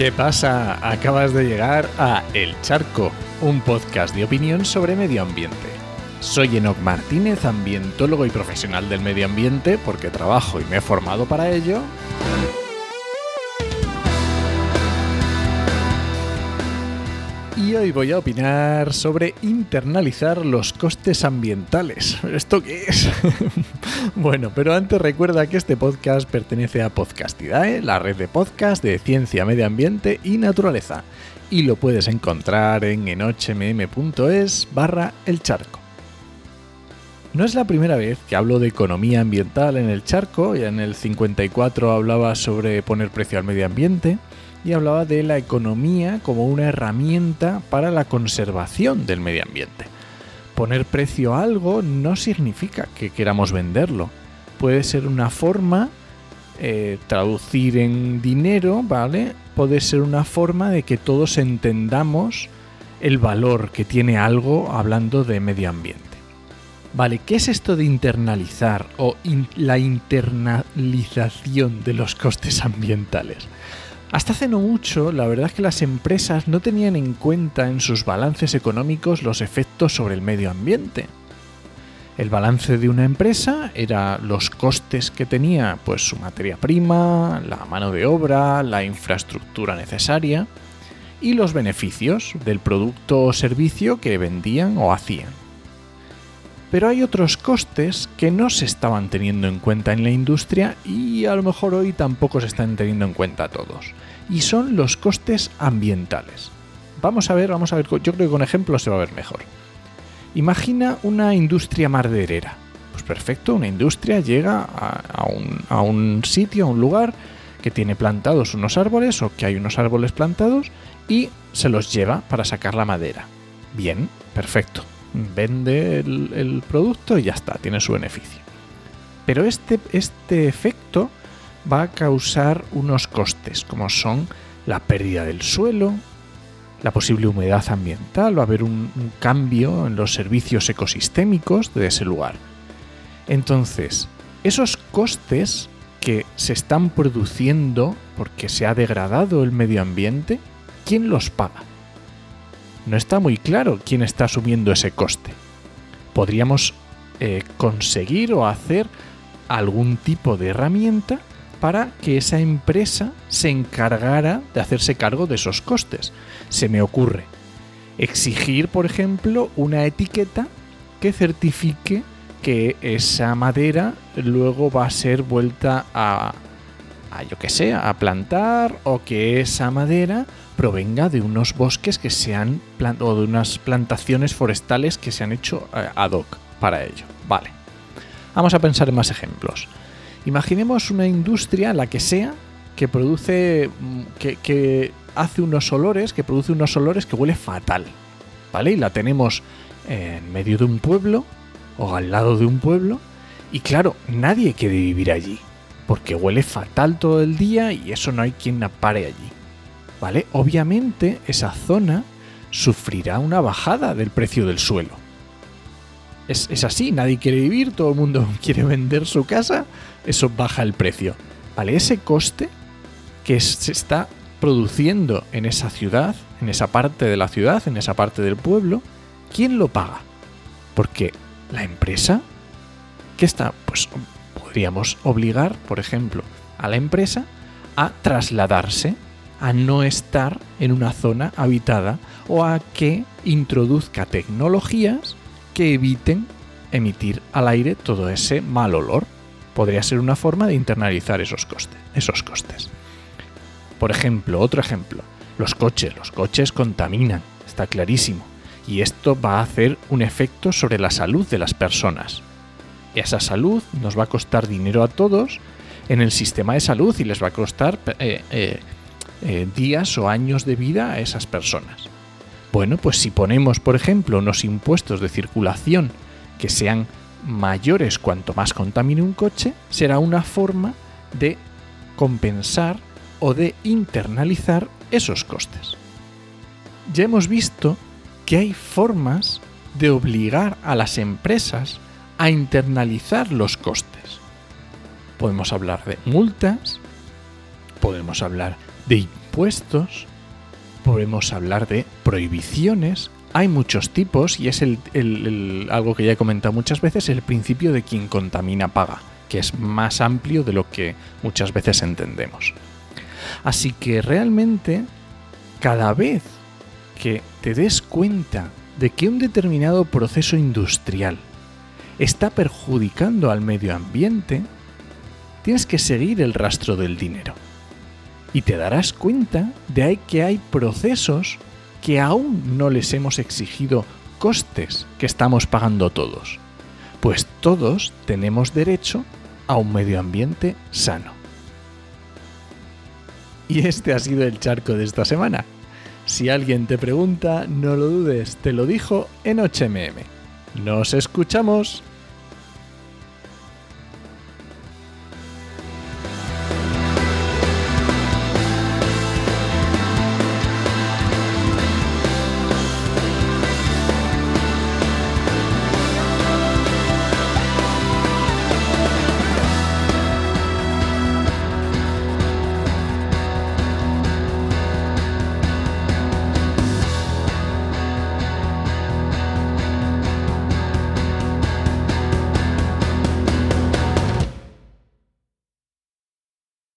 ¿Qué pasa? Acabas de llegar a El Charco, un podcast de opinión sobre medio ambiente. Soy Enoc Martínez, ambientólogo y profesional del medio ambiente, porque trabajo y me he formado para ello. Y hoy voy a opinar sobre internalizar los costes ambientales. ¿Esto qué es? bueno, pero antes recuerda que este podcast pertenece a Podcastidae, la red de podcast de ciencia, medio ambiente y naturaleza. Y lo puedes encontrar en enochmm.es barra el charco. No es la primera vez que hablo de economía ambiental en el charco, ya en el 54 hablaba sobre poner precio al medio ambiente, y hablaba de la economía como una herramienta para la conservación del medio ambiente. Poner precio a algo no significa que queramos venderlo. Puede ser una forma, eh, traducir en dinero, ¿vale? Puede ser una forma de que todos entendamos el valor que tiene algo hablando de medio ambiente. Vale, ¿qué es esto de internalizar o la internalización de los costes ambientales? Hasta hace no mucho, la verdad es que las empresas no tenían en cuenta en sus balances económicos los efectos sobre el medio ambiente. El balance de una empresa era los costes que tenía, pues su materia prima, la mano de obra, la infraestructura necesaria y los beneficios del producto o servicio que vendían o hacían. Pero hay otros costes que no se estaban teniendo en cuenta en la industria y a lo mejor hoy tampoco se están teniendo en cuenta todos. Y son los costes ambientales. Vamos a ver, vamos a ver, yo creo que con ejemplos se va a ver mejor. Imagina una industria maderera. Pues perfecto, una industria llega a, un, a un sitio, a un lugar que tiene plantados unos árboles o que hay unos árboles plantados y se los lleva para sacar la madera. Bien, perfecto vende el, producto y ya está, tiene su beneficio. Pero este, este efecto va a causar unos costes, como son la pérdida del suelo, la posible humedad ambiental, va a haber un, cambio en los servicios ecosistémicos de ese lugar. Entonces, esos costes que se están produciendo porque se ha degradado el medio ambiente, ¿quién los paga? No está muy claro quién está asumiendo ese coste. Podríamos eh, conseguir o hacer algún tipo de herramienta para que esa empresa se encargara de hacerse cargo de esos costes. Se me ocurre exigir, por ejemplo, una etiqueta que certifique que esa madera luego va a ser vuelta a, a yo que sé, a plantar o que esa madera provenga de unos bosques que se han o de unas plantaciones forestales que se han hecho eh, ad hoc para ello. Vale. Vamos a pensar en más ejemplos. Imaginemos una industria, la que sea, que produce. Mm, que, que hace unos olores, que produce unos olores que huele fatal. ¿Vale? Y la tenemos en medio de un pueblo o al lado de un pueblo. Y claro, nadie quiere vivir allí. Porque huele fatal todo el día y eso no hay quien pare allí. ¿vale? Obviamente esa zona sufrirá una bajada del precio del suelo. Es, así, nadie quiere vivir, todo el mundo quiere vender su casa, eso baja el precio. ¿Vale? Ese coste que se está produciendo en esa ciudad, en esa parte de la ciudad, en esa parte del pueblo, ¿quién lo paga? Porque la empresa, ¿qué está? Pues podríamos obligar, por ejemplo, a la empresa a trasladarse a no estar en una zona habitada o a que introduzca tecnologías que eviten emitir al aire todo ese mal olor. Podría ser una forma de internalizar esos costes. Esos costes. Por ejemplo, otro ejemplo, los coches. Los coches contaminan, está clarísimo. Y esto va a hacer un efecto sobre la salud de las personas. Esa salud nos va a costar dinero a todos en el sistema de salud y les va a costar eh, eh, eh, días o años de vida a esas personas. Bueno, pues si ponemos, por ejemplo, unos impuestos de circulación que sean mayores cuanto más contamine un coche, será una forma de compensar o de internalizar esos costes. Ya hemos visto que hay formas de obligar a las empresas a internalizar los costes. Podemos hablar de multas, podemos hablar de impuestos, podemos hablar de prohibiciones. Hay muchos tipos y es algo que ya he comentado muchas veces, el principio de quien contamina paga, que es más amplio de lo que muchas veces entendemos. Así que realmente, cada vez que te des cuenta de que un determinado proceso industrial está perjudicando al medio ambiente, tienes que seguir el rastro del dinero. Y te darás cuenta de que hay procesos que aún no les hemos exigido costes que estamos pagando todos. Pues todos tenemos derecho a un medio ambiente sano. Y este ha sido el charco de esta semana. Si alguien te pregunta, no lo dudes, te lo dijo en 8mm. Nos escuchamos.